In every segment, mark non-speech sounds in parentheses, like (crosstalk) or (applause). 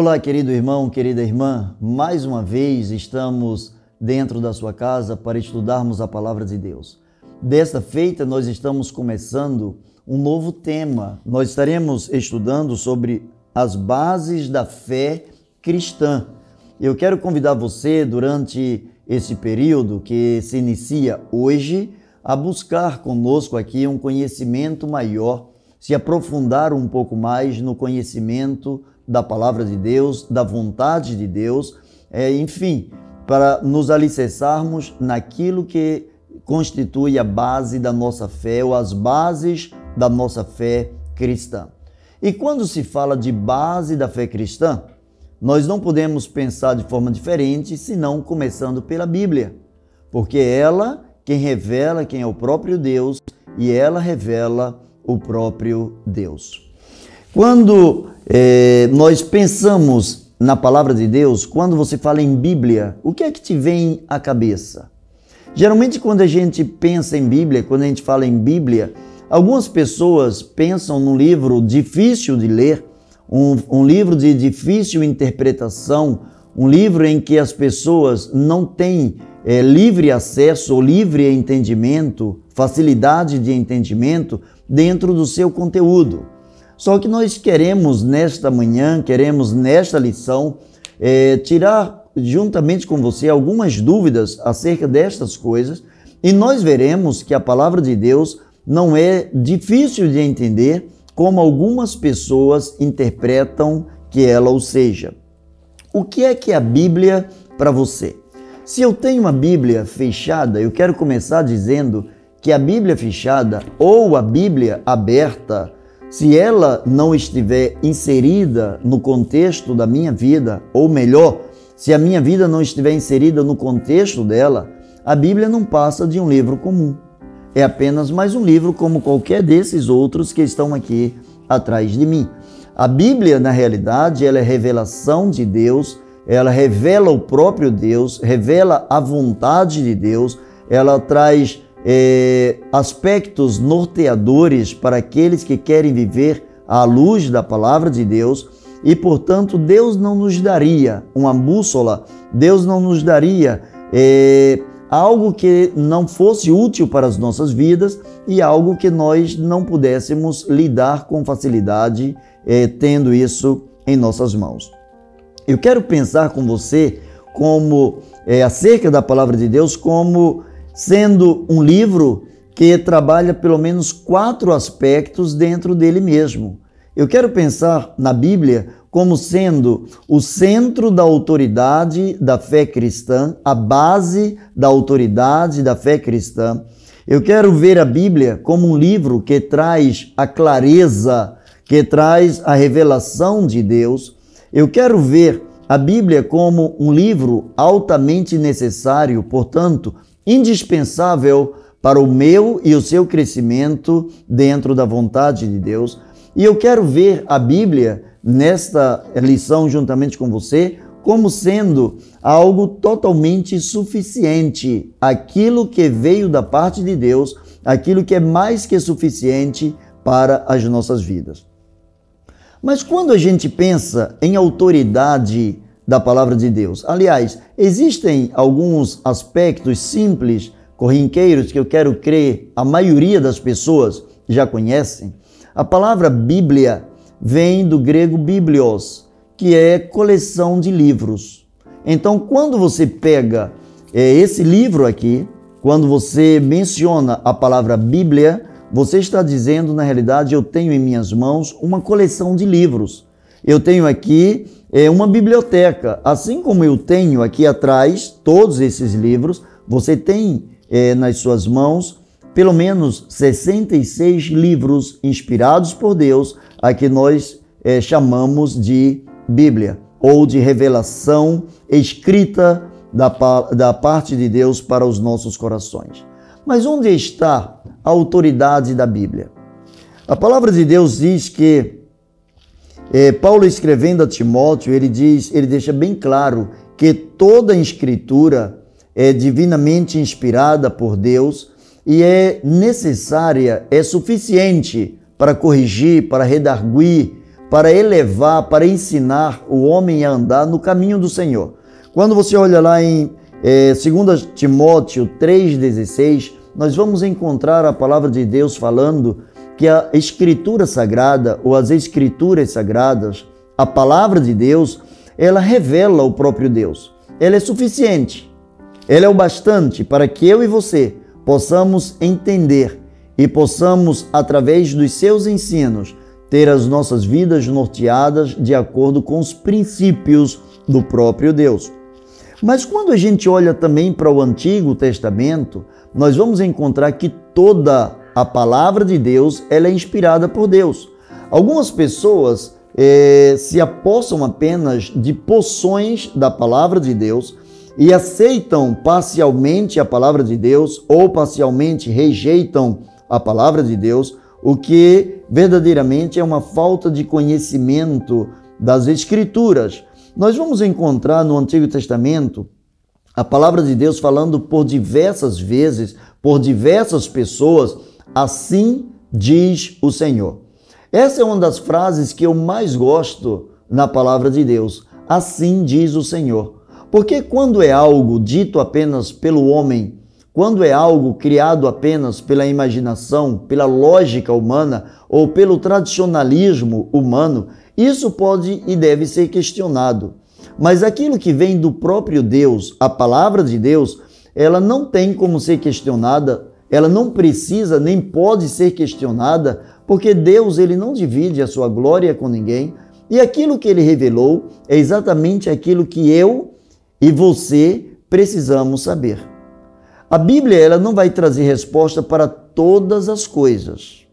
Olá, querido irmão, querida irmã. Mais uma vez estamos dentro da sua casa para estudarmos a palavra de Deus. Desta feita, nós estamos começando um novo tema. Nós estaremos estudando sobre as bases da fé cristã. Eu quero convidar você, durante esse período que se inicia hoje, a buscar conosco aqui um conhecimento maior, se aprofundar um pouco mais no conhecimento da palavra de Deus, da vontade de Deus, é, enfim, para nos alicerçarmos naquilo que constitui a base da nossa fé ou as bases da nossa fé cristã. E quando se fala de base da fé cristã, nós não podemos pensar de forma diferente senão começando pela Bíblia, porque é ela quem revela quem é o próprio Deus e ela revela o próprio Deus. Quando é, nós pensamos na palavra de Deus, quando você fala em Bíblia, o que é que te vem à cabeça? Geralmente, quando a gente pensa em Bíblia, quando a gente fala em Bíblia, algumas pessoas pensam num livro difícil de ler, um, um livro de difícil interpretação, um livro em que as pessoas não têm é, livre acesso ou livre entendimento, facilidade de entendimento dentro do seu conteúdo. Só que nós queremos nesta manhã, queremos nesta lição, é, tirar juntamente com você algumas dúvidas acerca destas coisas e nós veremos que a palavra de Deus não é difícil de entender como algumas pessoas interpretam que ela o seja. O que é que é a Bíblia para você? Se eu tenho uma Bíblia fechada, eu quero começar dizendo que a Bíblia fechada ou a Bíblia aberta se ela não estiver inserida no contexto da minha vida, ou melhor, se a minha vida não estiver inserida no contexto dela, a Bíblia não passa de um livro comum. É apenas mais um livro como qualquer desses outros que estão aqui atrás de mim. A Bíblia, na realidade, ela é revelação de Deus, ela revela o próprio Deus, revela a vontade de Deus, ela traz é, aspectos norteadores para aqueles que querem viver à luz da palavra de Deus e, portanto, Deus não nos daria uma bússola, Deus não nos daria é, algo que não fosse útil para as nossas vidas e algo que nós não pudéssemos lidar com facilidade, é, tendo isso em nossas mãos. Eu quero pensar com você como é, acerca da palavra de Deus como sendo um livro que trabalha pelo menos quatro aspectos dentro dele mesmo. Eu quero pensar na Bíblia como sendo o centro da autoridade da fé cristã, a base da autoridade da fé cristã. Eu quero ver a Bíblia como um livro que traz a clareza, que traz a revelação de Deus. Eu quero ver a Bíblia como um livro altamente necessário, portanto, indispensável para o meu e o seu crescimento dentro da vontade de Deus. E eu quero ver a Bíblia nesta lição juntamente com você como sendo algo totalmente suficiente, aquilo que veio da parte de Deus, aquilo que é mais que suficiente para as nossas vidas. Mas quando a gente pensa em autoridade da palavra de Deus. Aliás, existem alguns aspectos simples, corriqueiros, que eu quero crer a maioria das pessoas já conhecem. A palavra Bíblia vem do grego biblios, que é coleção de livros. Então, quando você pega é, esse livro aqui, quando você menciona a palavra Bíblia, você está dizendo, na realidade, eu tenho em minhas mãos uma coleção de livros. Eu tenho aqui é uma biblioteca. Assim como eu tenho aqui atrás todos esses livros, você tem é, nas suas mãos pelo menos 66 livros inspirados por Deus, a que nós é, chamamos de Bíblia, ou de revelação escrita da, da parte de Deus para os nossos corações. Mas onde está a autoridade da Bíblia? A palavra de Deus diz que é, Paulo escrevendo a Timóteo, ele diz, ele deixa bem claro que toda a escritura é divinamente inspirada por Deus e é necessária, é suficiente para corrigir, para redarguir, para elevar, para ensinar o homem a andar no caminho do Senhor. Quando você olha lá em é, 2 Timóteo 3,16, nós vamos encontrar a palavra de Deus falando que a Escritura Sagrada ou as Escrituras Sagradas, a palavra de Deus, ela revela o próprio Deus. Ela é suficiente. Ela é o bastante para que eu e você possamos entender e possamos, através dos seus ensinos, ter as nossas vidas norteadas de acordo com os princípios do próprio Deus. Mas quando a gente olha também para o Antigo Testamento, nós vamos encontrar que toda a palavra de Deus ela é inspirada por Deus. Algumas pessoas eh, se apossam apenas de poções da palavra de Deus e aceitam parcialmente a palavra de Deus ou parcialmente rejeitam a palavra de Deus, o que verdadeiramente é uma falta de conhecimento das Escrituras. Nós vamos encontrar no Antigo Testamento a palavra de Deus falando por diversas vezes, por diversas pessoas, assim diz o Senhor. Essa é uma das frases que eu mais gosto na palavra de Deus. Assim diz o Senhor. Porque quando é algo dito apenas pelo homem, quando é algo criado apenas pela imaginação, pela lógica humana ou pelo tradicionalismo humano, isso pode e deve ser questionado. Mas aquilo que vem do próprio Deus, a palavra de Deus, ela não tem como ser questionada, ela não precisa nem pode ser questionada, porque Deus ele não divide a sua glória com ninguém, e aquilo que ele revelou é exatamente aquilo que eu e você precisamos saber. A Bíblia ela não vai trazer resposta para todas as coisas.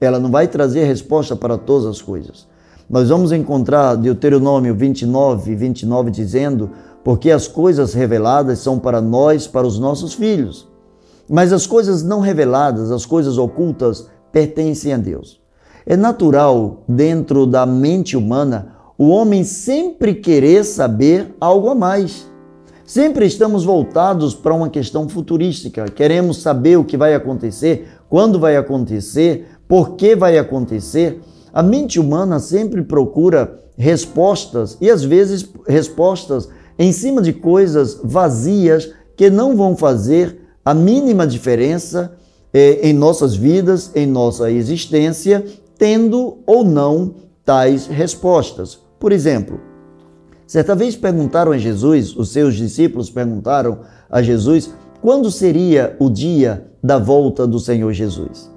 Ela não vai trazer resposta para todas as coisas. Nós vamos encontrar Deuteronômio 29, 29 dizendo: Porque as coisas reveladas são para nós, para os nossos filhos. Mas as coisas não reveladas, as coisas ocultas, pertencem a Deus. É natural, dentro da mente humana, o homem sempre querer saber algo a mais. Sempre estamos voltados para uma questão futurística. Queremos saber o que vai acontecer, quando vai acontecer, por que vai acontecer. A mente humana sempre procura respostas e às vezes respostas em cima de coisas vazias que não vão fazer a mínima diferença eh, em nossas vidas, em nossa existência, tendo ou não tais respostas. Por exemplo, Certa vez perguntaram a Jesus, os seus discípulos perguntaram a Jesus quando seria o dia da volta do Senhor Jesus.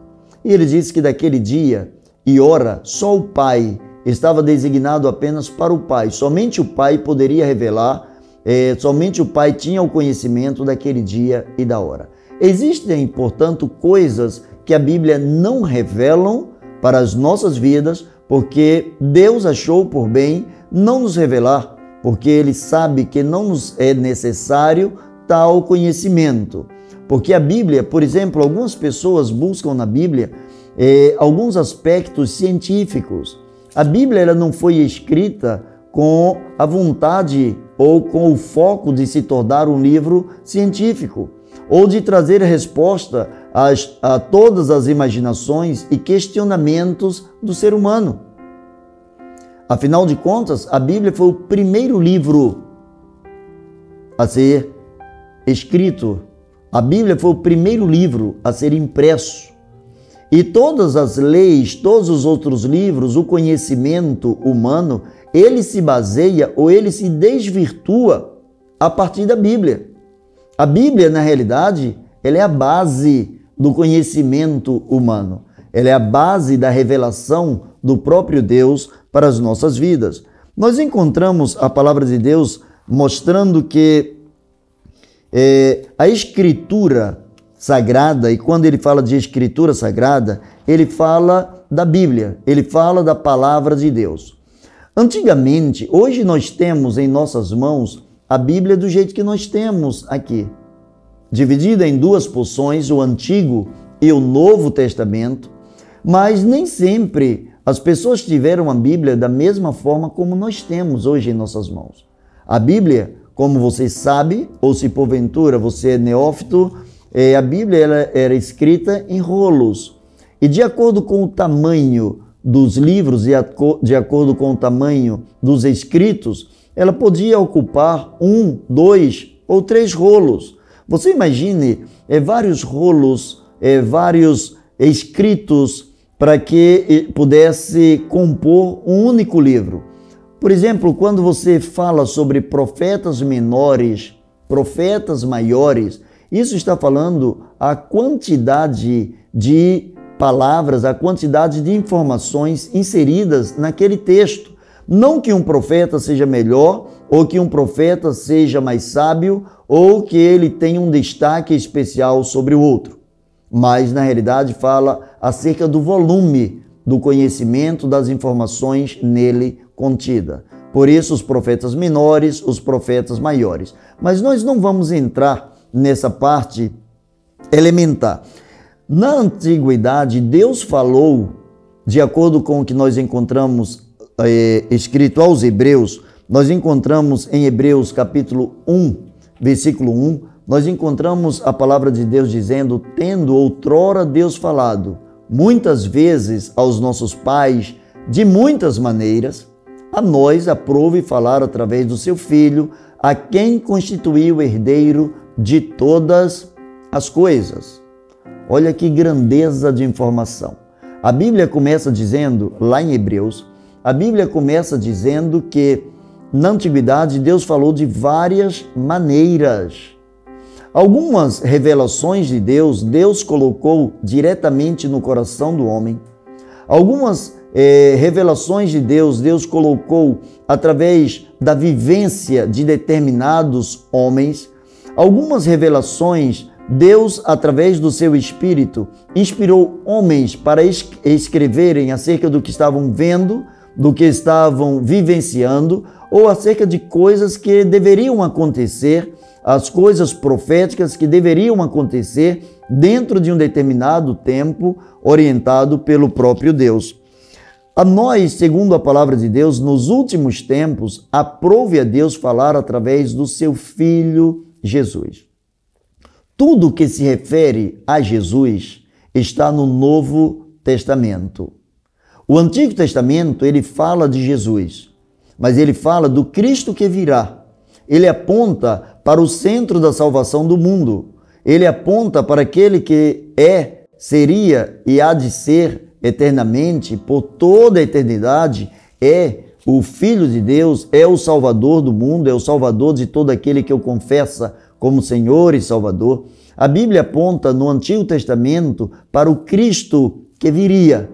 E ele disse que daquele dia e hora só o Pai estava designado apenas para o Pai. Somente o Pai poderia revelar, é, somente o Pai tinha o conhecimento daquele dia e da hora. Existem, portanto, coisas que a Bíblia não revelam para as nossas vidas, porque Deus achou por bem não nos revelar porque ele sabe que não nos é necessário tal conhecimento. Porque a Bíblia, por exemplo, algumas pessoas buscam na Bíblia eh, alguns aspectos científicos. A Bíblia ela não foi escrita com a vontade ou com o foco de se tornar um livro científico ou de trazer resposta às, a todas as imaginações e questionamentos do ser humano. Afinal de contas, a Bíblia foi o primeiro livro a ser escrito. A Bíblia foi o primeiro livro a ser impresso. E todas as leis, todos os outros livros, o conhecimento humano, ele se baseia ou ele se desvirtua a partir da Bíblia. A Bíblia, na realidade, ela é a base do conhecimento humano. Ela é a base da revelação do próprio Deus para as nossas vidas. Nós encontramos a palavra de Deus mostrando que é, a Escritura Sagrada, e quando ele fala de Escritura Sagrada, ele fala da Bíblia, ele fala da palavra de Deus. Antigamente, hoje nós temos em nossas mãos a Bíblia do jeito que nós temos aqui, dividida em duas porções, o Antigo e o Novo Testamento, mas nem sempre as pessoas tiveram a Bíblia da mesma forma como nós temos hoje em nossas mãos. A Bíblia, como você sabe, ou se porventura você é neófito, é, a Bíblia era escrita em rolos. E de acordo com o tamanho dos livros, de acordo com o tamanho dos escritos, ela podia ocupar um, dois ou três rolos. Você imagine é, vários rolos, é, vários escritos para que pudesse compor um único livro. Por exemplo, quando você fala sobre profetas menores, profetas maiores, isso está falando a quantidade de palavras, a quantidade de informações inseridas naquele texto. Não que um profeta seja melhor, ou que um profeta seja mais sábio, ou que ele tenha um destaque especial sobre o outro. Mas, na realidade, fala acerca do volume do conhecimento das informações nele contida. Por isso, os profetas menores, os profetas maiores. Mas nós não vamos entrar nessa parte elementar. Na antiguidade, Deus falou, de acordo com o que nós encontramos é, escrito aos Hebreus, nós encontramos em Hebreus capítulo 1, versículo 1, nós encontramos a palavra de Deus dizendo: Tendo outrora Deus falado, muitas vezes aos nossos pais, de muitas maneiras, a nós aprove falar através do seu Filho, a quem constituiu herdeiro de todas as coisas. Olha que grandeza de informação. A Bíblia começa dizendo, lá em Hebreus, a Bíblia começa dizendo que na antiguidade Deus falou de várias maneiras. Algumas revelações de Deus, Deus colocou diretamente no coração do homem. Algumas eh, revelações de Deus, Deus colocou através da vivência de determinados homens. Algumas revelações, Deus, através do seu Espírito, inspirou homens para escreverem acerca do que estavam vendo, do que estavam vivenciando ou acerca de coisas que deveriam acontecer, as coisas proféticas que deveriam acontecer dentro de um determinado tempo orientado pelo próprio Deus. A nós, segundo a palavra de Deus, nos últimos tempos, aprove a Deus falar através do seu Filho Jesus. Tudo que se refere a Jesus está no Novo Testamento. O Antigo Testamento, ele fala de Jesus, mas ele fala do Cristo que virá. Ele aponta para o centro da salvação do mundo. Ele aponta para aquele que é, seria e há de ser eternamente, por toda a eternidade, é o Filho de Deus, é o Salvador do mundo, é o Salvador de todo aquele que o confessa como Senhor e Salvador. A Bíblia aponta no Antigo Testamento para o Cristo que viria,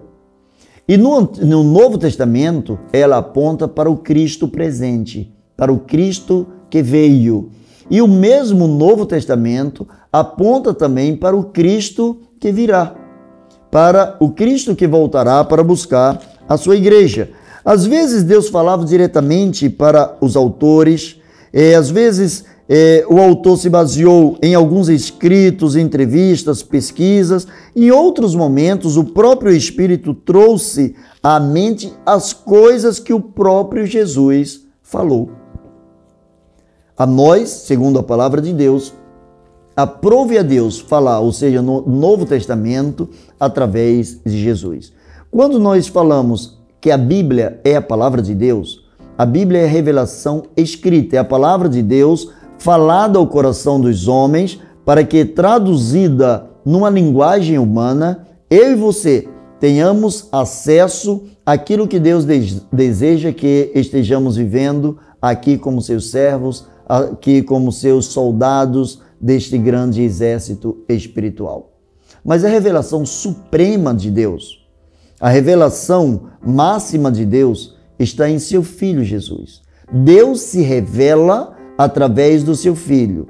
e no, no Novo Testamento, ela aponta para o Cristo presente, para o Cristo que veio. E o mesmo Novo Testamento aponta também para o Cristo que virá, para o Cristo que voltará para buscar a sua igreja. Às vezes Deus falava diretamente para os autores, e às vezes é, o autor se baseou em alguns escritos, entrevistas, pesquisas. Em outros momentos, o próprio Espírito trouxe à mente as coisas que o próprio Jesus falou. A nós, segundo a palavra de Deus, aprove a Deus falar, ou seja, no Novo Testamento, através de Jesus. Quando nós falamos que a Bíblia é a palavra de Deus, a Bíblia é a revelação escrita, é a palavra de Deus falada ao coração dos homens, para que, traduzida numa linguagem humana, eu e você tenhamos acesso àquilo que Deus deseja que estejamos vivendo aqui como seus servos, aqui como seus soldados deste grande exército espiritual. Mas a revelação suprema de Deus, a revelação máxima de Deus está em seu Filho Jesus. Deus se revela através do seu filho.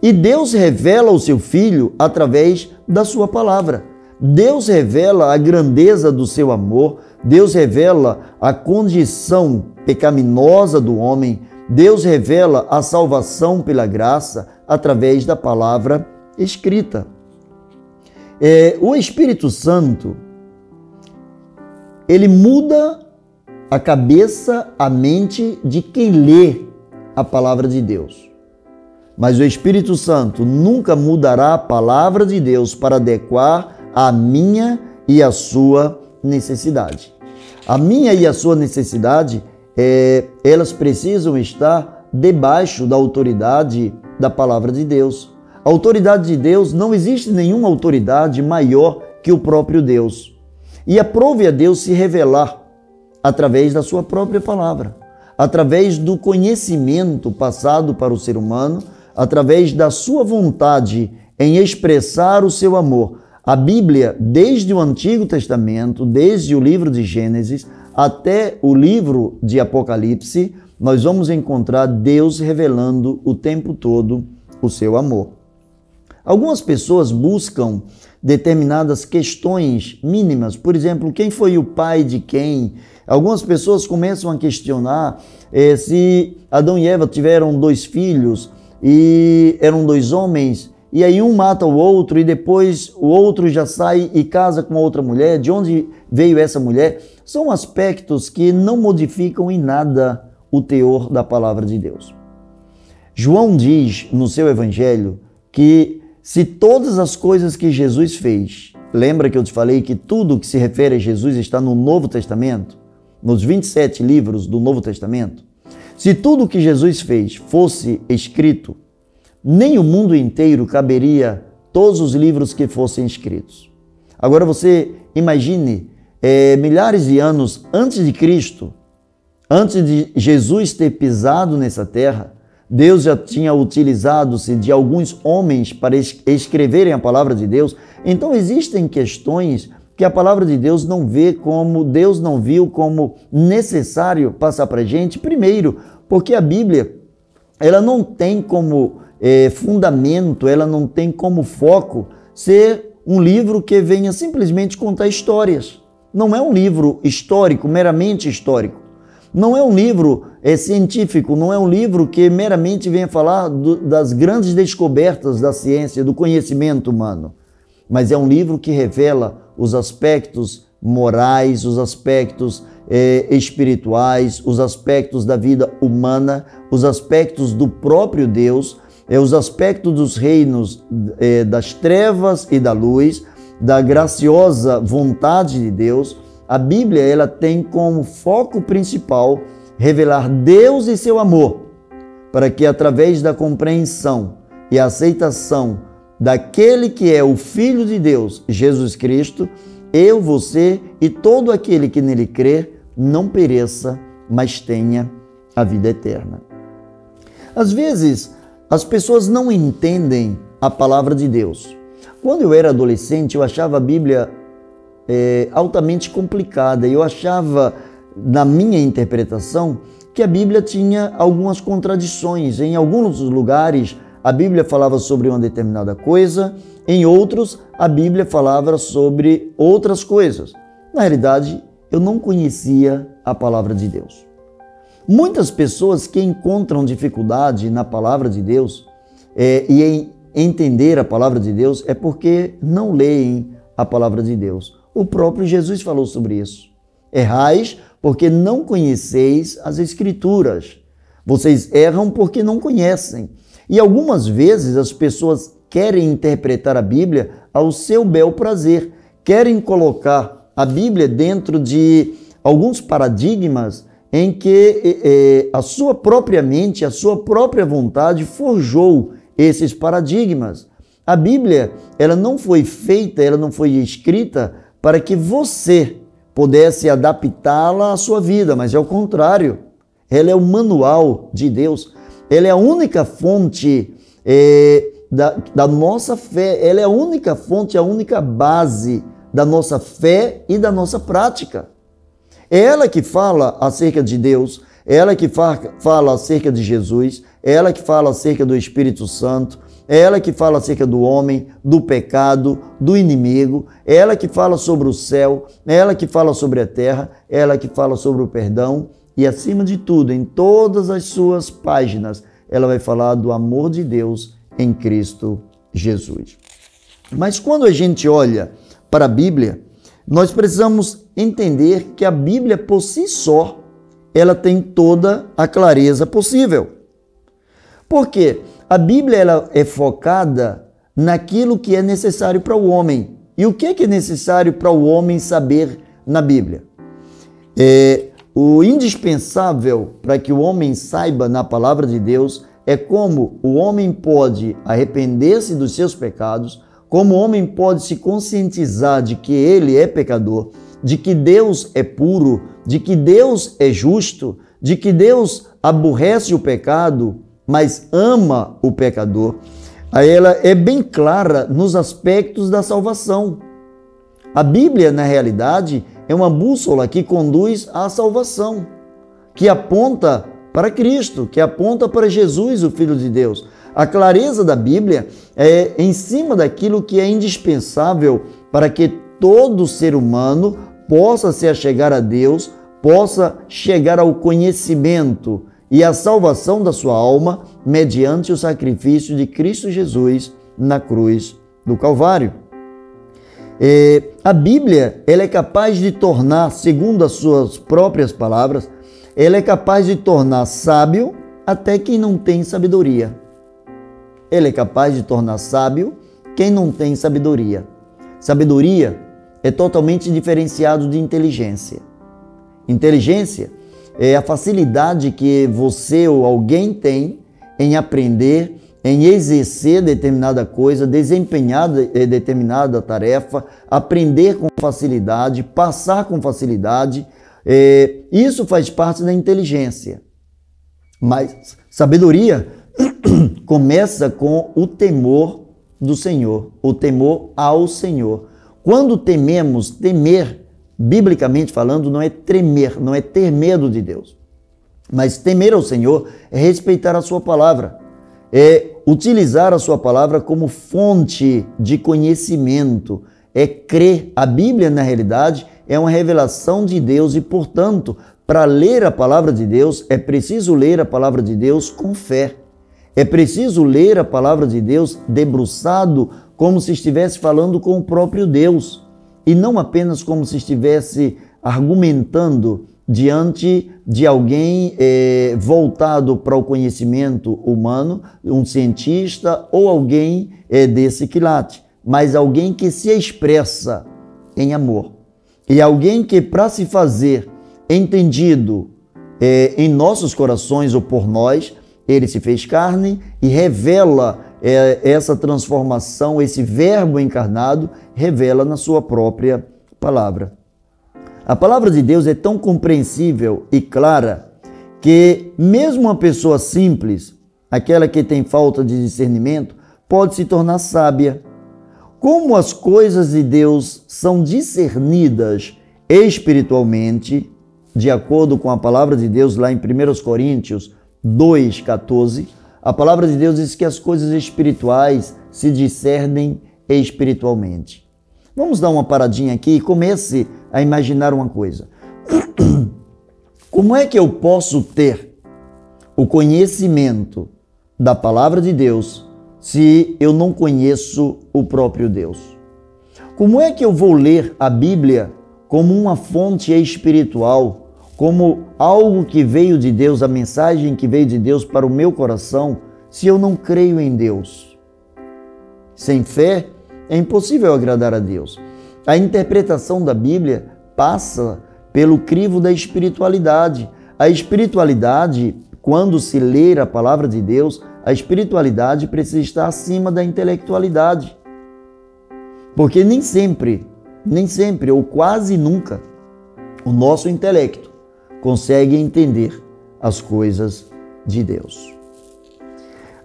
E Deus revela o seu filho através da sua palavra. Deus revela a grandeza do seu amor, Deus revela a condição pecaminosa do homem, Deus revela a salvação pela graça através da palavra escrita. É, o Espírito Santo, ele muda a cabeça, a mente de quem lê a palavra de Deus. Mas o Espírito Santo nunca mudará a palavra de Deus para adequar a minha e a sua necessidade. A minha e a sua necessidade, é, elas precisam estar debaixo da autoridade da palavra de Deus. A autoridade de Deus, não existe nenhuma autoridade maior que o próprio Deus. E aprove a Deus se revelar através da sua própria palavra, através do conhecimento passado para o ser humano, através da sua vontade em expressar o seu amor. A Bíblia, desde o Antigo Testamento, desde o livro de Gênesis até o livro de Apocalipse, nós vamos encontrar Deus revelando o tempo todo o seu amor. Algumas pessoas buscam determinadas questões mínimas, por exemplo, quem foi o pai de quem. Algumas pessoas começam a questionar eh, se Adão e Eva tiveram dois filhos e eram dois homens, e aí um mata o outro e depois o outro já sai e casa com outra mulher. De onde veio essa mulher? São aspectos que não modificam em nada o teor da palavra de Deus. João diz no seu evangelho que se todas as coisas que Jesus fez, lembra que eu te falei que tudo que se refere a Jesus está no Novo Testamento, nos 27 livros do Novo Testamento? Se tudo que Jesus fez fosse escrito, nem o mundo inteiro caberia todos os livros que fossem escritos. Agora você imagine é, milhares de anos antes de Cristo, antes de Jesus ter pisado nessa terra, Deus já tinha utilizado-se de alguns homens para escreverem a palavra de Deus. Então existem questões que a palavra de Deus não vê como, Deus não viu como necessário passar para a gente. Primeiro, porque a Bíblia, ela não tem como é, fundamento, ela não tem como foco ser um livro que venha simplesmente contar histórias. Não é um livro histórico, meramente histórico. Não é um livro é, científico, não é um livro que meramente venha falar do, das grandes descobertas da ciência, do conhecimento humano, mas é um livro que revela os aspectos morais, os aspectos é, espirituais, os aspectos da vida humana, os aspectos do próprio Deus, é, os aspectos dos reinos é, das trevas e da luz, da graciosa vontade de Deus a Bíblia ela tem como foco principal revelar Deus e seu amor, para que através da compreensão e aceitação daquele que é o Filho de Deus, Jesus Cristo, eu, você e todo aquele que nele crê não pereça, mas tenha a vida eterna. Às vezes, as pessoas não entendem a palavra de Deus. Quando eu era adolescente, eu achava a Bíblia é, altamente complicada. Eu achava, na minha interpretação, que a Bíblia tinha algumas contradições. Em alguns lugares, a Bíblia falava sobre uma determinada coisa, em outros, a Bíblia falava sobre outras coisas. Na realidade, eu não conhecia a palavra de Deus. Muitas pessoas que encontram dificuldade na palavra de Deus é, e em entender a palavra de Deus é porque não leem a palavra de Deus. O próprio Jesus falou sobre isso. Errais porque não conheceis as Escrituras. Vocês erram porque não conhecem. E algumas vezes as pessoas querem interpretar a Bíblia ao seu bel prazer, querem colocar a Bíblia dentro de alguns paradigmas em que eh, a sua própria mente, a sua própria vontade forjou esses paradigmas. A Bíblia, ela não foi feita, ela não foi escrita para que você pudesse adaptá-la à sua vida, mas é o contrário. Ela é o manual de Deus. Ela é a única fonte é, da, da nossa fé. Ela é a única fonte, a única base da nossa fé e da nossa prática. É ela que fala acerca de Deus, é ela que fala acerca de Jesus, é ela que fala acerca do Espírito Santo, é ela que fala acerca do homem, do pecado, do inimigo, é ela que fala sobre o céu, é ela que fala sobre a terra, é ela que fala sobre o perdão e, acima de tudo, em todas as suas páginas, ela vai falar do amor de Deus em Cristo Jesus. Mas quando a gente olha para a Bíblia, nós precisamos entender que a Bíblia por si só, ela tem toda a clareza possível. Por quê? A Bíblia ela é focada naquilo que é necessário para o homem. E o que é, que é necessário para o homem saber na Bíblia? É, o indispensável para que o homem saiba na palavra de Deus é como o homem pode arrepender-se dos seus pecados, como o homem pode se conscientizar de que ele é pecador, de que Deus é puro, de que Deus é justo, de que Deus aborrece o pecado, mas ama o pecador. Aí ela é bem clara nos aspectos da salvação. A Bíblia, na realidade, é uma bússola que conduz à salvação, que aponta para Cristo, que aponta para Jesus, o Filho de Deus. A clareza da Bíblia é em cima daquilo que é indispensável para que todo ser humano possa se achegar a Deus, possa chegar ao conhecimento e à salvação da sua alma mediante o sacrifício de Cristo Jesus na cruz do Calvário. É, a Bíblia ela é capaz de tornar, segundo as suas próprias palavras, ela é capaz de tornar sábio até quem não tem sabedoria. Ele é capaz de tornar sábio quem não tem sabedoria. Sabedoria é totalmente diferenciado de inteligência. Inteligência é a facilidade que você ou alguém tem em aprender, em exercer determinada coisa, desempenhar eh, determinada tarefa, aprender com facilidade, passar com facilidade. É, isso faz parte da inteligência. Mas sabedoria (clears throat) começa com o temor do Senhor, o temor ao Senhor. Quando tememos, temer, biblicamente falando, não é tremer, não é ter medo de Deus. Mas temer ao Senhor é respeitar a Sua palavra, é utilizar a Sua palavra como fonte de conhecimento, é crer. A Bíblia, na realidade, é uma revelação de Deus e, portanto, para ler a palavra de Deus, é preciso ler a palavra de Deus com fé. É preciso ler a palavra de Deus debruçado, como se estivesse falando com o próprio Deus, e não apenas como se estivesse argumentando diante de alguém é, voltado para o conhecimento humano, um cientista ou alguém é, desse quilate, mas alguém que se expressa em amor. E alguém que, para se fazer entendido é, em nossos corações ou por nós, ele se fez carne e revela essa transformação, esse Verbo encarnado, revela na sua própria palavra. A palavra de Deus é tão compreensível e clara que, mesmo uma pessoa simples, aquela que tem falta de discernimento, pode se tornar sábia. Como as coisas de Deus são discernidas espiritualmente, de acordo com a palavra de Deus lá em 1 Coríntios 2,14, a palavra de Deus diz que as coisas espirituais se discernem espiritualmente. Vamos dar uma paradinha aqui e comece a imaginar uma coisa. (clears throat) Como é que eu posso ter o conhecimento da palavra de Deus se eu não conheço o próprio Deus? Como é que eu vou ler a Bíblia como uma fonte espiritual, como algo que veio de Deus, a mensagem que veio de Deus para o meu coração, se eu não creio em Deus? Sem fé é impossível agradar a Deus. A interpretação da Bíblia passa pelo crivo da espiritualidade. A espiritualidade, quando se ler a palavra de Deus, a espiritualidade precisa estar acima da intelectualidade. Porque nem sempre, nem sempre ou quase nunca, o nosso intelecto consegue entender as coisas de Deus.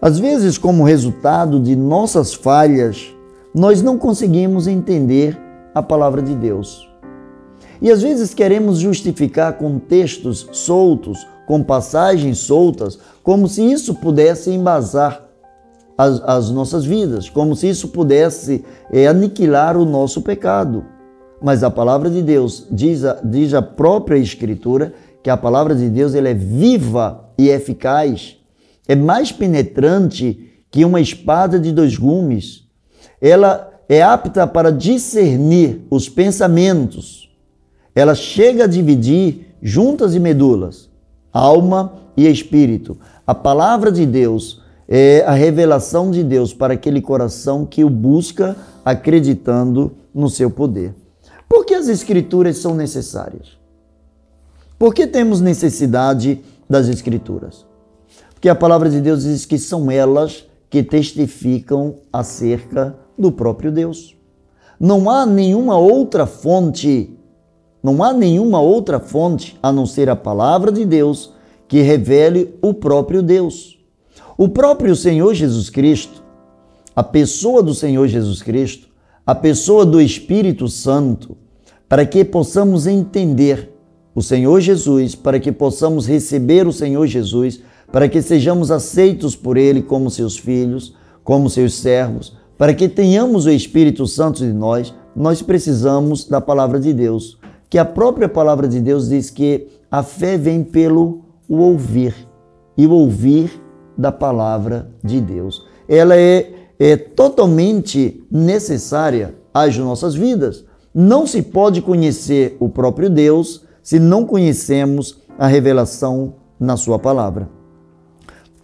Às vezes, como resultado de nossas falhas, nós não conseguimos entender a palavra de Deus. E às vezes queremos justificar com textos soltos, com passagens soltas, como se isso pudesse embasar as, as nossas vidas, como se isso pudesse é, aniquilar o nosso pecado. Mas a palavra de Deus diz a, diz a própria Escritura que a palavra de Deus ela é viva e eficaz, é mais penetrante que uma espada de dois gumes. Ela é apta para discernir os pensamentos. Ela chega a dividir juntas e medulas, alma e espírito. A palavra de Deus é a revelação de Deus para aquele coração que o busca acreditando no seu poder. Por que as escrituras são necessárias? Por que temos necessidade das Escrituras? Porque a palavra de Deus diz que são elas que testificam acerca do próprio Deus. Não há nenhuma outra fonte, não há nenhuma outra fonte a não ser a palavra de Deus que revele o próprio Deus. O próprio Senhor Jesus Cristo, a pessoa do Senhor Jesus Cristo, a pessoa do Espírito Santo, para que possamos entender o Senhor Jesus, para que possamos receber o Senhor Jesus, para que sejamos aceitos por Ele como seus filhos, como seus servos, para que tenhamos o Espírito Santo de nós, nós precisamos da palavra de Deus. Que a própria palavra de Deus diz que a fé vem pelo o ouvir e o ouvir da palavra de Deus. Ela é, é totalmente necessária às nossas vidas. Não se pode conhecer o próprio Deus se não conhecemos a revelação na sua palavra.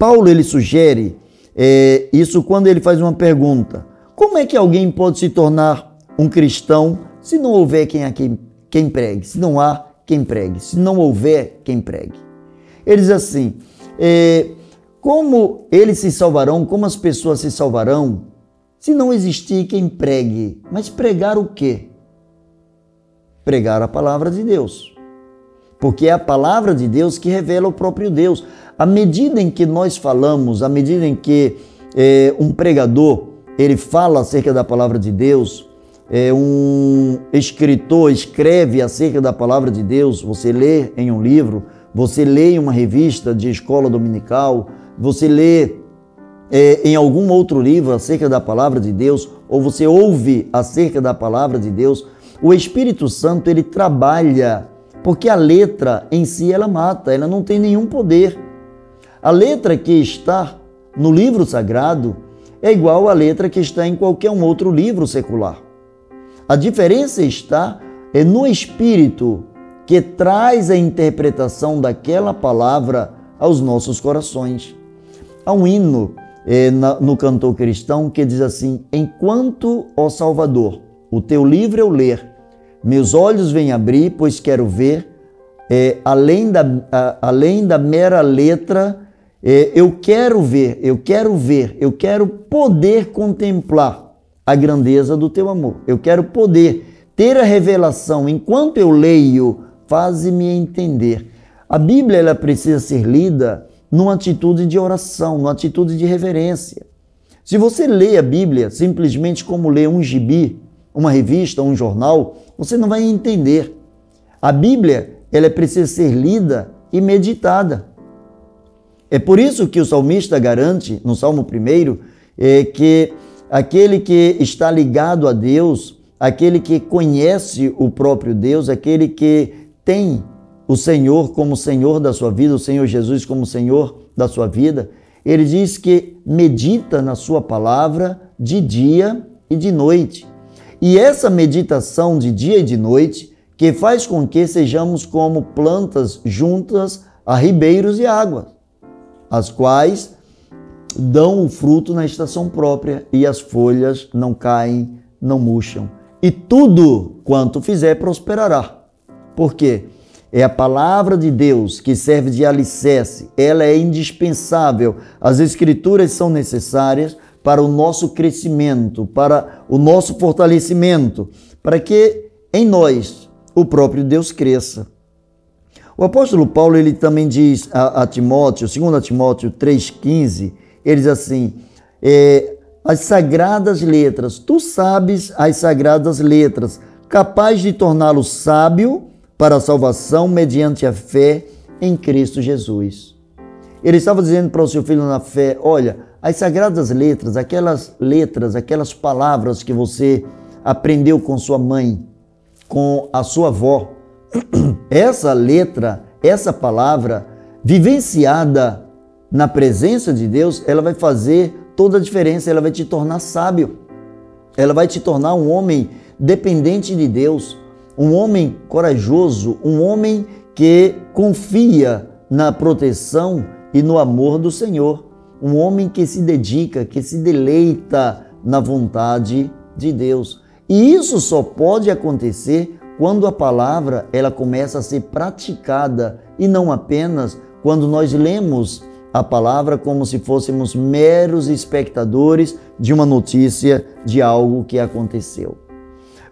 Paulo ele sugere é, isso quando ele faz uma pergunta: como é que alguém pode se tornar um cristão se não houver quem, quem, quem pregue, se não há quem pregue, se não houver quem pregue? Ele diz assim: é, como eles se salvarão, como as pessoas se salvarão, se não existir quem pregue? Mas pregar o quê? Pregar a palavra de Deus. Porque é a palavra de Deus que revela o próprio Deus. À medida em que nós falamos, à medida em que é, um pregador ele fala acerca da palavra de Deus, é, um escritor escreve acerca da palavra de Deus, você lê em um livro, você lê em uma revista de escola dominical, você lê é, em algum outro livro acerca da palavra de Deus, ou você ouve acerca da palavra de Deus, o Espírito Santo ele trabalha, porque a letra em si ela mata, ela não tem nenhum poder. A letra que está no livro sagrado é igual à letra que está em qualquer um outro livro secular. A diferença está é no espírito que traz a interpretação daquela palavra aos nossos corações. Há um hino é, na, no cantor cristão que diz assim: Enquanto, ó Salvador, o teu livro eu ler, meus olhos vêm abrir, pois quero ver, é, além, da, a, além da mera letra, eu quero ver, eu quero ver, eu quero poder contemplar a grandeza do teu amor. Eu quero poder ter a revelação enquanto eu leio faze-me entender. A Bíblia ela precisa ser lida numa atitude de oração, numa atitude de reverência. Se você lê a Bíblia simplesmente como lê um gibi, uma revista, um jornal, você não vai entender. A Bíblia ela precisa ser lida e meditada. É por isso que o salmista garante, no Salmo 1, é que aquele que está ligado a Deus, aquele que conhece o próprio Deus, aquele que tem o Senhor como Senhor da sua vida, o Senhor Jesus como Senhor da sua vida, ele diz que medita na sua palavra de dia e de noite. E essa meditação de dia e de noite que faz com que sejamos como plantas juntas a ribeiros e águas, as quais dão o fruto na estação própria e as folhas não caem, não murcham. E tudo quanto fizer prosperará. Por quê? É a palavra de Deus que serve de alicerce, ela é indispensável. As Escrituras são necessárias para o nosso crescimento, para o nosso fortalecimento, para que em nós o próprio Deus cresça. O apóstolo Paulo ele também diz a, a Timóteo, 2 Timóteo 3,15, ele diz assim: é, as sagradas letras, tu sabes as sagradas letras, capaz de torná-lo sábio para a salvação mediante a fé em Cristo Jesus. Ele estava dizendo para o seu filho na fé: olha, as sagradas letras, aquelas letras, aquelas palavras que você aprendeu com sua mãe, com a sua avó, essa letra, essa palavra, vivenciada na presença de Deus, ela vai fazer toda a diferença, ela vai te tornar sábio, ela vai te tornar um homem dependente de Deus, um homem corajoso, um homem que confia na proteção e no amor do Senhor, um homem que se dedica, que se deleita na vontade de Deus. E isso só pode acontecer quando a palavra ela começa a ser praticada e não apenas quando nós lemos a palavra como se fôssemos meros espectadores de uma notícia de algo que aconteceu.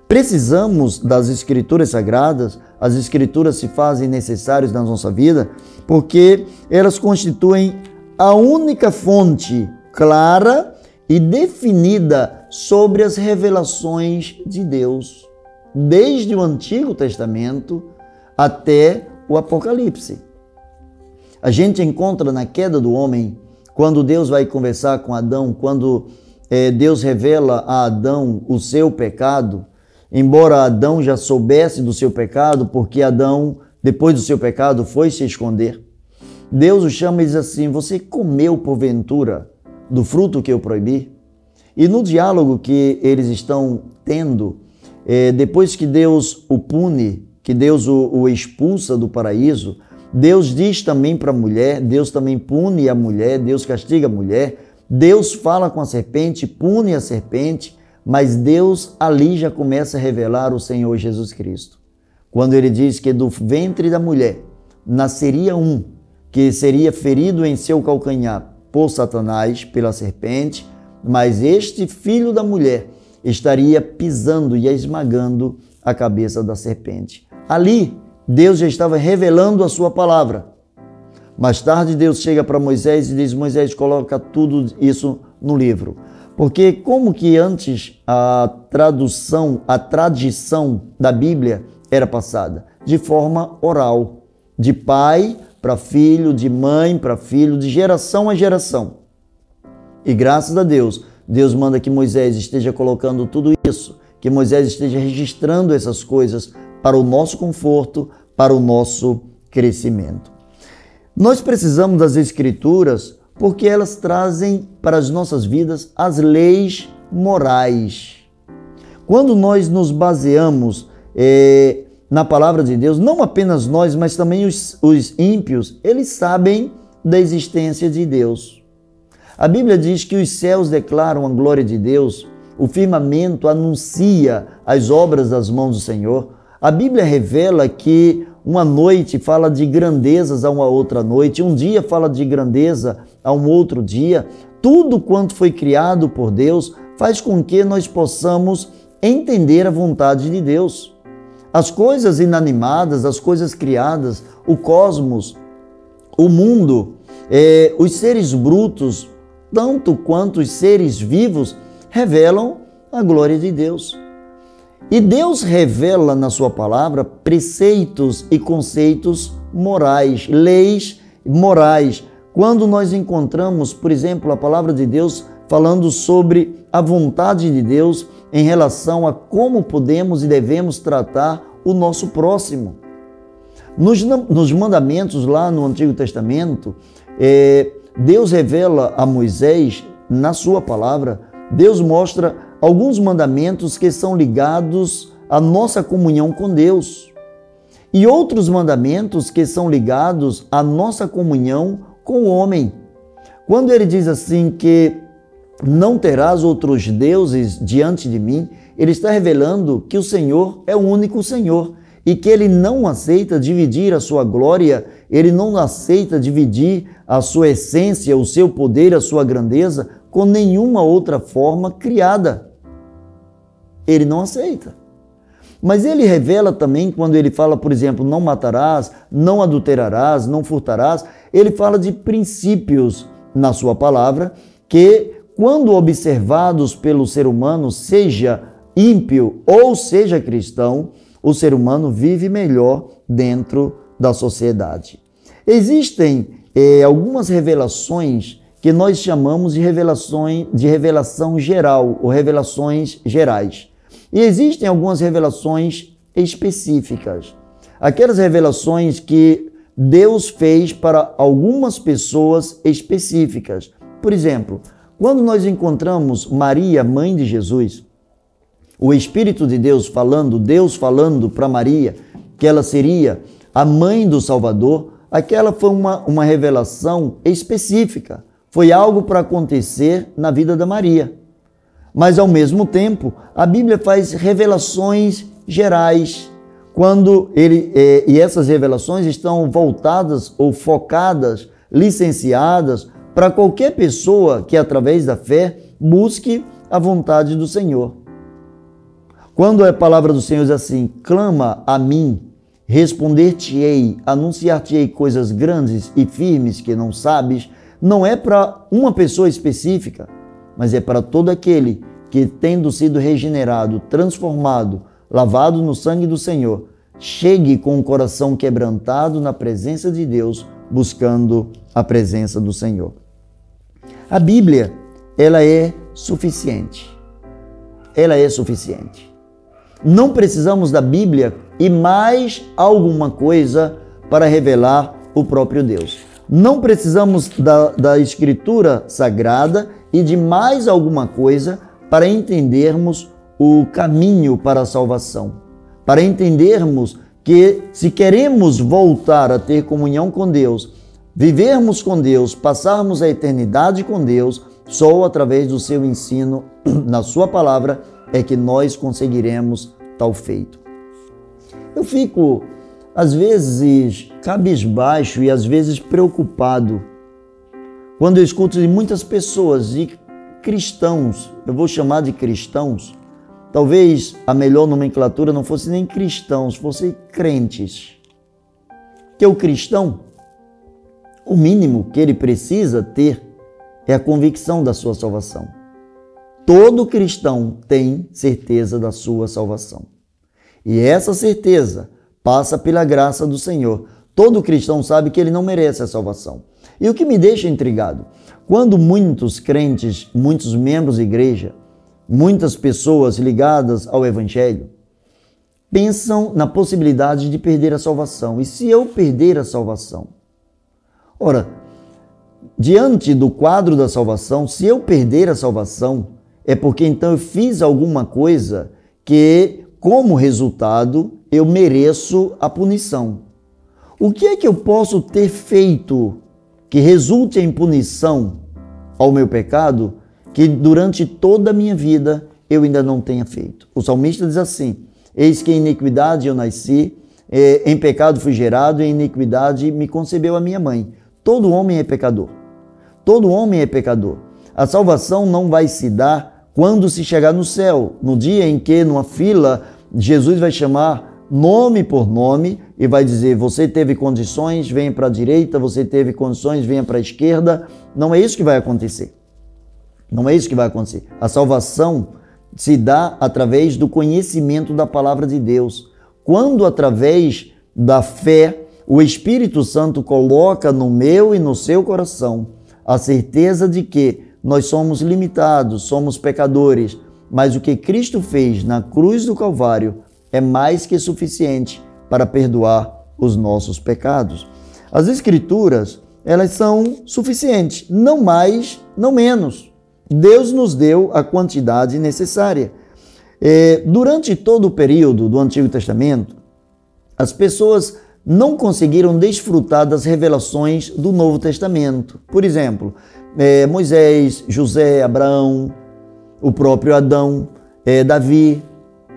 Precisamos das escrituras sagradas, as escrituras se fazem necessárias na nossa vida, porque elas constituem a única fonte clara e definida sobre as revelações de Deus, desde o Antigo Testamento até o Apocalipse. A gente encontra na queda do homem, quando Deus vai conversar com Adão, quando é, Deus revela a Adão o seu pecado, embora Adão já soubesse do seu pecado, porque Adão, depois do seu pecado, foi se esconder. Deus o chama e diz assim: Você comeu porventura do fruto que eu proibi? E no diálogo que eles estão tendo, é, depois que Deus o pune, que Deus o, o expulsa do paraíso, Deus diz também para a mulher, Deus também pune a mulher, Deus castiga a mulher, Deus fala com a serpente, pune a serpente, mas Deus ali já começa a revelar o Senhor Jesus Cristo. Quando ele diz que do ventre da mulher nasceria um que seria ferido em seu calcanhar por Satanás, pela serpente, mas este filho da mulher estaria pisando e esmagando a cabeça da serpente. Ali Deus já estava revelando a sua palavra. Mais tarde, Deus chega para Moisés e diz: Moisés, coloca tudo isso no livro. Porque, como que antes a tradução, a tradição da Bíblia era passada? De forma oral, de pai para filho, de mãe para filho, de geração a geração. E graças a Deus, Deus manda que Moisés esteja colocando tudo isso, que Moisés esteja registrando essas coisas para o nosso conforto, para o nosso crescimento. Nós precisamos das Escrituras porque elas trazem para as nossas vidas as leis morais. Quando nós nos baseamos é, na palavra de Deus, não apenas nós, mas também os, os ímpios, eles sabem da existência de Deus. A Bíblia diz que os céus declaram a glória de Deus, o firmamento anuncia as obras das mãos do Senhor. A Bíblia revela que uma noite fala de grandezas a uma outra noite, um dia fala de grandeza a um outro dia. Tudo quanto foi criado por Deus faz com que nós possamos entender a vontade de Deus. As coisas inanimadas, as coisas criadas, o cosmos, o mundo, eh, os seres brutos, tanto quanto os seres vivos, revelam a glória de Deus. E Deus revela na Sua palavra preceitos e conceitos morais, leis morais. Quando nós encontramos, por exemplo, a palavra de Deus falando sobre a vontade de Deus em relação a como podemos e devemos tratar o nosso próximo. Nos, nos mandamentos lá no Antigo Testamento, é, Deus revela a Moisés, na sua palavra, Deus mostra alguns mandamentos que são ligados à nossa comunhão com Deus. E outros mandamentos que são ligados à nossa comunhão com o homem. Quando ele diz assim que não terás outros deuses diante de mim, ele está revelando que o Senhor é o único Senhor e que ele não aceita dividir a sua glória, ele não aceita dividir a sua essência, o seu poder, a sua grandeza com nenhuma outra forma criada ele não aceita. Mas ele revela também quando ele fala, por exemplo, não matarás, não adulterarás, não furtarás, ele fala de princípios na sua palavra que, quando observados pelo ser humano, seja ímpio ou seja cristão, o ser humano vive melhor dentro da sociedade. Existem eh, algumas revelações que nós chamamos de revelações de revelação geral ou revelações gerais. E existem algumas revelações específicas. Aquelas revelações que Deus fez para algumas pessoas específicas. Por exemplo, quando nós encontramos Maria, mãe de Jesus, o Espírito de Deus falando, Deus falando para Maria que ela seria a mãe do Salvador, aquela foi uma, uma revelação específica. Foi algo para acontecer na vida da Maria. Mas ao mesmo tempo, a Bíblia faz revelações gerais, quando ele é, e essas revelações estão voltadas ou focadas, licenciadas para qualquer pessoa que através da fé busque a vontade do Senhor. Quando a palavra do Senhor diz assim: clama a mim, responder-te-ei, anunciar-te-ei coisas grandes e firmes que não sabes, não é para uma pessoa específica, mas é para todo aquele que, tendo sido regenerado, transformado, lavado no sangue do Senhor, chegue com o coração quebrantado na presença de Deus, buscando a presença do Senhor. A Bíblia, ela é suficiente. Ela é suficiente. Não precisamos da Bíblia e mais alguma coisa para revelar o próprio Deus. Não precisamos da, da Escritura Sagrada e de mais alguma coisa para entendermos o caminho para a salvação, para entendermos que se queremos voltar a ter comunhão com Deus, vivermos com Deus, passarmos a eternidade com Deus, só através do seu ensino (clears throat) na sua palavra é que nós conseguiremos tal feito. Eu fico às vezes cabisbaixo e às vezes preocupado quando eu escuto de muitas pessoas e cristãos, eu vou chamar de cristãos, talvez a melhor nomenclatura não fosse nem cristãos, fosse crentes. Que o cristão, o mínimo que ele precisa ter é a convicção da sua salvação. Todo cristão tem certeza da sua salvação. E essa certeza passa pela graça do Senhor. Todo cristão sabe que ele não merece a salvação. E o que me deixa intrigado, quando muitos crentes, muitos membros da igreja, muitas pessoas ligadas ao evangelho, pensam na possibilidade de perder a salvação. E se eu perder a salvação? Ora, diante do quadro da salvação, se eu perder a salvação, é porque então eu fiz alguma coisa que, como resultado, eu mereço a punição. O que é que eu posso ter feito que resulte em punição ao meu pecado que durante toda a minha vida eu ainda não tenha feito? O salmista diz assim: Eis que em iniquidade eu nasci, eh, em pecado fui gerado, em iniquidade me concebeu a minha mãe. Todo homem é pecador. Todo homem é pecador. A salvação não vai se dar quando se chegar no céu, no dia em que, numa fila, Jesus vai chamar nome por nome e vai dizer: você teve condições, venha para a direita, você teve condições, venha para a esquerda. Não é isso que vai acontecer. Não é isso que vai acontecer. A salvação se dá através do conhecimento da palavra de Deus. Quando, através da fé, o Espírito Santo coloca no meu e no seu coração a certeza de que nós somos limitados, somos pecadores, mas o que Cristo fez na cruz do Calvário é mais que suficiente para perdoar os nossos pecados. As Escrituras, elas são suficientes, não mais, não menos. Deus nos deu a quantidade necessária. É, durante todo o período do Antigo Testamento, as pessoas não conseguiram desfrutar das revelações do Novo Testamento. Por exemplo, é, Moisés, José, Abraão, o próprio Adão, é, Davi,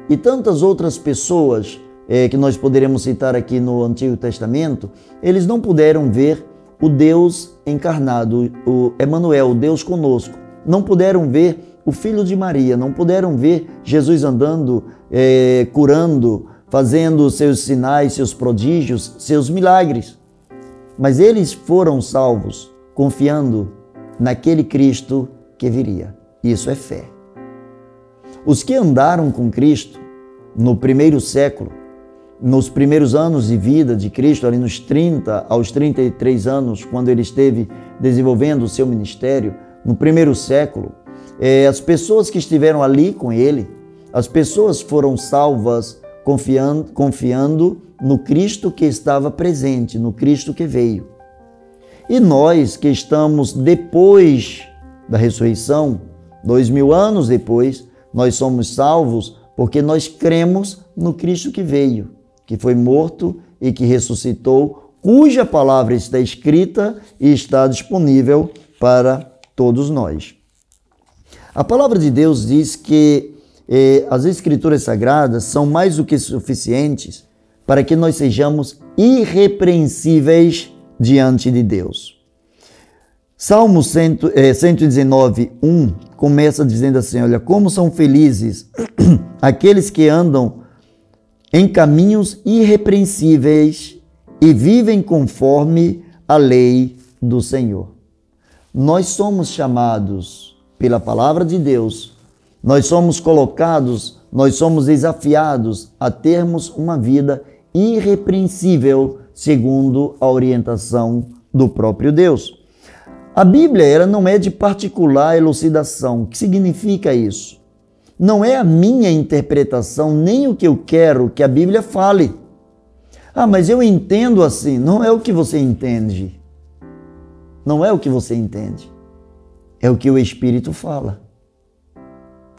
e tantas outras pessoas é, que nós poderemos citar aqui no Antigo Testamento, eles não puderam ver o Deus encarnado, o Emanuel, o Deus conosco. Não puderam ver o Filho de Maria, não puderam ver Jesus andando, é, curando, fazendo seus sinais, seus prodígios, seus milagres. Mas eles foram salvos confiando naquele Cristo que viria. Isso é fé. Os que andaram com Cristo no primeiro século, nos primeiros anos de vida de Cristo, ali nos 30 aos 33 anos, quando ele esteve desenvolvendo o seu ministério, no primeiro século, é, as pessoas que estiveram ali com ele, as pessoas foram salvas confiando, confiando no Cristo que estava presente, no Cristo que veio. E nós que estamos depois da ressurreição, dois mil anos depois, nós somos salvos porque nós cremos no Cristo que veio, que foi morto e que ressuscitou, cuja palavra está escrita e está disponível para todos nós. A palavra de Deus diz que eh, as Escrituras Sagradas são mais do que suficientes para que nós sejamos irrepreensíveis diante de Deus. Salmo 119, 1 eh, começa dizendo assim: Olha, como são felizes (clears throat) aqueles que andam em caminhos irrepreensíveis e vivem conforme a lei do Senhor. Nós somos chamados pela palavra de Deus, nós somos colocados, nós somos desafiados a termos uma vida irrepreensível segundo a orientação do próprio Deus. A Bíblia ela não é de particular elucidação. O que significa isso? Não é a minha interpretação, nem o que eu quero que a Bíblia fale. Ah, mas eu entendo assim. Não é o que você entende. Não é o que você entende. É o que o Espírito fala.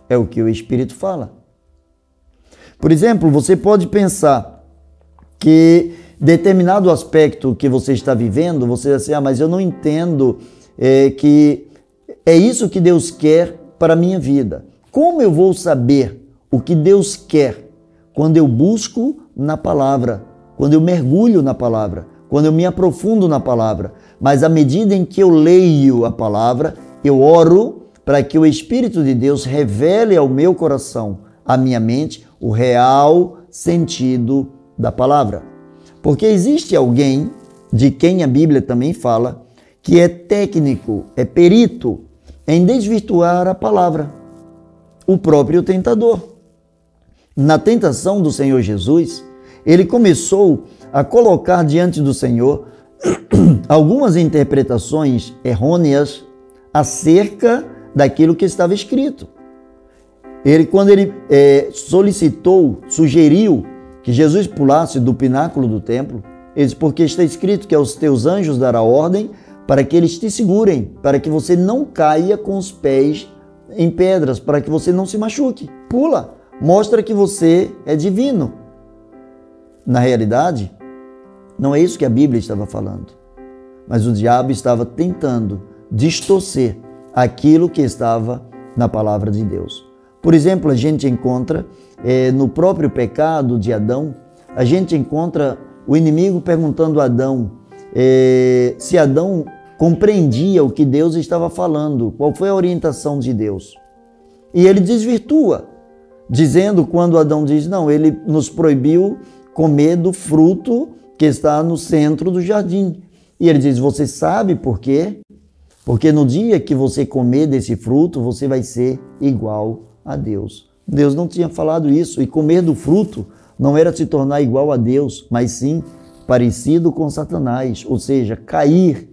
É o que o Espírito fala. Por exemplo, você pode pensar que determinado aspecto que você está vivendo, você diz assim, ah, mas eu não entendo é, que é isso que Deus quer para a minha vida. Como eu vou saber o que Deus quer quando eu busco na palavra, quando eu mergulho na palavra, quando eu me aprofundo na palavra? Mas à medida em que eu leio a palavra, eu oro para que o Espírito de Deus revele ao meu coração, à minha mente, o real sentido da palavra. Porque existe alguém de quem a Bíblia também fala que é técnico, é perito em desvirtuar a palavra, o próprio tentador. Na tentação do Senhor Jesus, ele começou a colocar diante do Senhor (clears throat) algumas interpretações errôneas acerca daquilo que estava escrito. Ele, quando ele é, solicitou, sugeriu que Jesus pulasse do pináculo do templo, ele porque está escrito que aos teus anjos dará ordem para que eles te segurem, para que você não caia com os pés em pedras, para que você não se machuque. Pula, mostra que você é divino. Na realidade, não é isso que a Bíblia estava falando, mas o diabo estava tentando distorcer aquilo que estava na palavra de Deus. Por exemplo, a gente encontra é, no próprio pecado de Adão, a gente encontra o inimigo perguntando a Adão é, se Adão compreendia o que Deus estava falando, qual foi a orientação de Deus. E ele desvirtua, dizendo quando Adão diz: Não, ele nos proibiu comer do fruto que está no centro do jardim. E ele diz: Você sabe por quê? Porque no dia que você comer desse fruto, você vai ser igual a Deus. Deus não tinha falado isso, e comer do fruto não era se tornar igual a Deus, mas sim parecido com Satanás, ou seja, cair,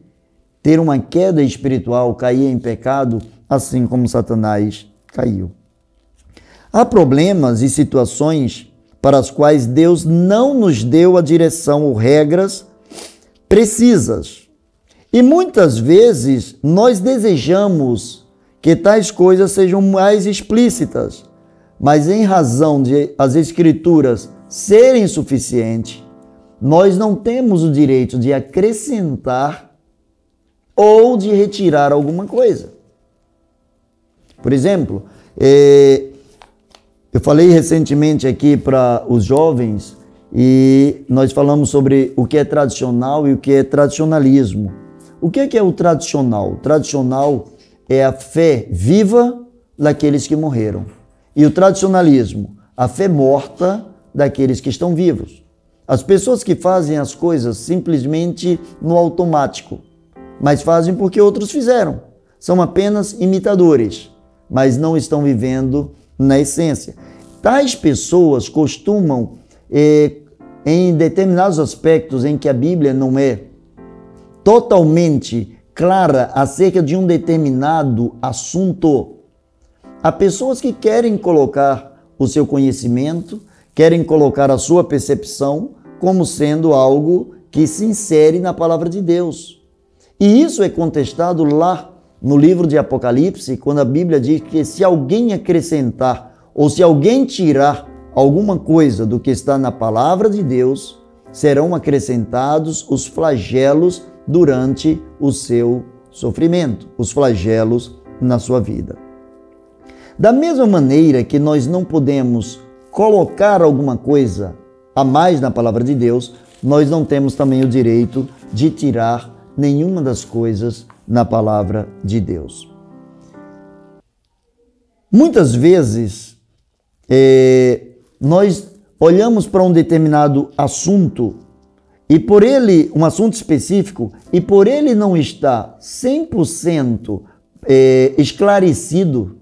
ter uma queda espiritual, cair em pecado, assim como Satanás caiu. Há problemas e situações para as quais Deus não nos deu a direção ou regras precisas. E muitas vezes nós desejamos que tais coisas sejam mais explícitas, mas em razão de as escrituras serem suficientes, nós não temos o direito de acrescentar ou de retirar alguma coisa. Por exemplo, é, eu falei recentemente aqui para os jovens e nós falamos sobre o que é tradicional e o que é tradicionalismo. O que é, que é o tradicional? O tradicional é a fé viva daqueles que morreram. E o tradicionalismo, a fé morta daqueles que estão vivos. As pessoas que fazem as coisas simplesmente no automático, mas fazem porque outros fizeram. São apenas imitadores, mas não estão vivendo na essência. Tais pessoas costumam, eh, em determinados aspectos em que a Bíblia não é totalmente clara acerca de um determinado assunto, há pessoas que querem colocar o seu conhecimento, querem colocar a sua percepção como sendo algo que se insere na palavra de Deus. E isso é contestado lá no livro de Apocalipse, quando a Bíblia diz que se alguém acrescentar ou se alguém tirar alguma coisa do que está na palavra de Deus, serão acrescentados os flagelos durante o seu sofrimento, os flagelos na sua vida. Da mesma maneira que nós não podemos colocar alguma coisa a mais na palavra de Deus, nós não temos também o direito de tirar nenhuma das coisas na palavra de Deus. Muitas vezes é, nós olhamos para um determinado assunto e por ele, um assunto específico, e por ele não estar 100% é, esclarecido,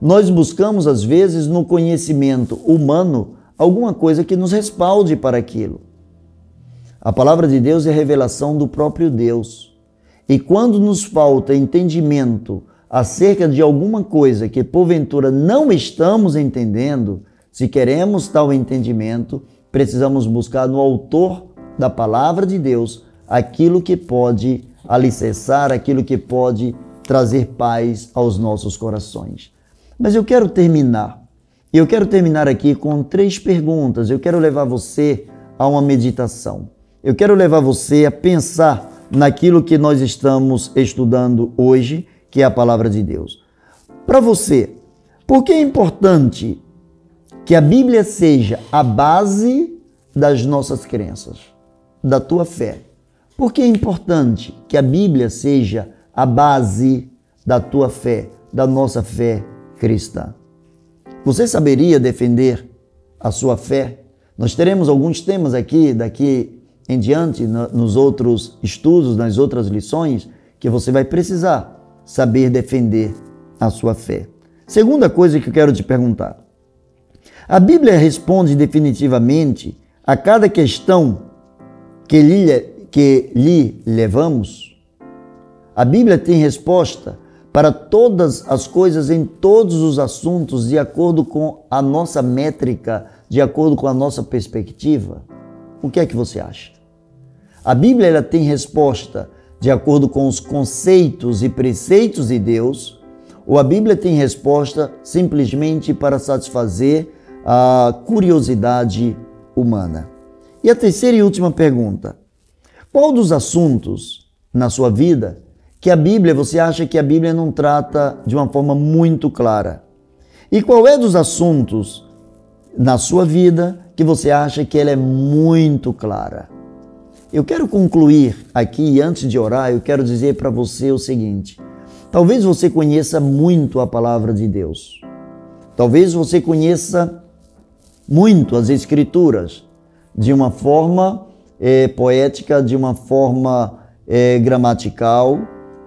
nós buscamos às vezes no conhecimento humano alguma coisa que nos respalde para aquilo. A palavra de Deus é revelação do próprio Deus. E quando nos falta entendimento acerca de alguma coisa que porventura não estamos entendendo, se queremos tal entendimento, precisamos buscar no autor da palavra de Deus aquilo que pode alicerçar, aquilo que pode trazer paz aos nossos corações. Mas eu quero terminar. E eu quero terminar aqui com três perguntas. Eu quero levar você a uma meditação. Eu quero levar você a pensar naquilo que nós estamos estudando hoje, que é a palavra de Deus. Para você, por que é importante que a Bíblia seja a base das nossas crenças? da tua fé. Por que é importante que a Bíblia seja a base da tua fé, da nossa fé cristã? Você saberia defender a sua fé? Nós teremos alguns temas aqui, daqui em diante, nos outros estudos, nas outras lições, que você vai precisar saber defender a sua fé. Segunda coisa que eu quero te perguntar. A Bíblia responde definitivamente a cada questão que lhe, que lhe levamos? A Bíblia tem resposta para todas as coisas em todos os assuntos de acordo com a nossa métrica, de acordo com a nossa perspectiva? O que é que você acha? A Bíblia ela tem resposta de acordo com os conceitos e preceitos de Deus, ou a Bíblia tem resposta simplesmente para satisfazer a curiosidade humana? E a terceira e última pergunta: qual dos assuntos na sua vida que a Bíblia, você acha que a Bíblia não trata de uma forma muito clara? E qual é dos assuntos na sua vida que você acha que ela é muito clara? Eu quero concluir aqui, antes de orar, eu quero dizer para você o seguinte: talvez você conheça muito a palavra de Deus, talvez você conheça muito as Escrituras, de uma forma é, poética, de uma forma é, gramatical,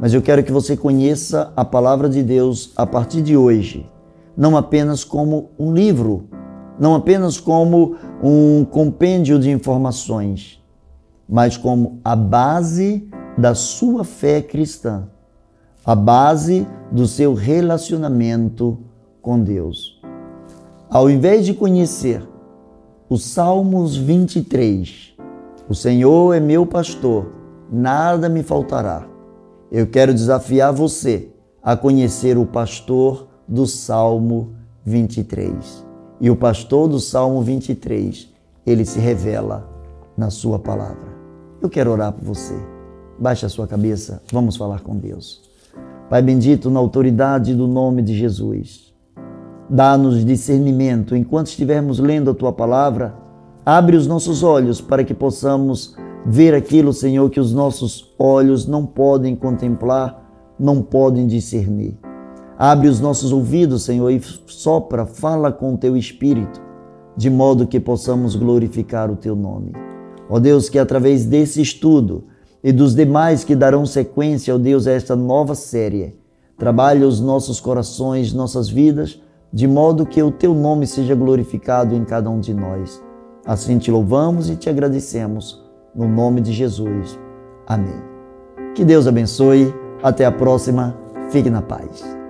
mas eu quero que você conheça a palavra de Deus a partir de hoje, não apenas como um livro, não apenas como um compêndio de informações, mas como a base da sua fé cristã, a base do seu relacionamento com Deus. Ao invés de conhecer o Salmos 23. O Senhor é meu pastor, nada me faltará. Eu quero desafiar você a conhecer o pastor do Salmo 23. E o pastor do Salmo 23, ele se revela na sua palavra. Eu quero orar por você. Baixe a sua cabeça, vamos falar com Deus. Pai bendito, na autoridade do nome de Jesus. Dá-nos discernimento enquanto estivermos lendo a tua palavra. Abre os nossos olhos para que possamos ver aquilo, Senhor, que os nossos olhos não podem contemplar, não podem discernir. Abre os nossos ouvidos, Senhor, e sopra, fala com o teu espírito, de modo que possamos glorificar o teu nome. Ó Deus, que através desse estudo e dos demais que darão sequência, ó Deus, a esta nova série, trabalhe os nossos corações, nossas vidas de modo que o teu nome seja glorificado em cada um de nós. Assim te louvamos e te agradecemos, no nome de Jesus. Amém. Que Deus abençoe. Até a próxima. Fique na paz.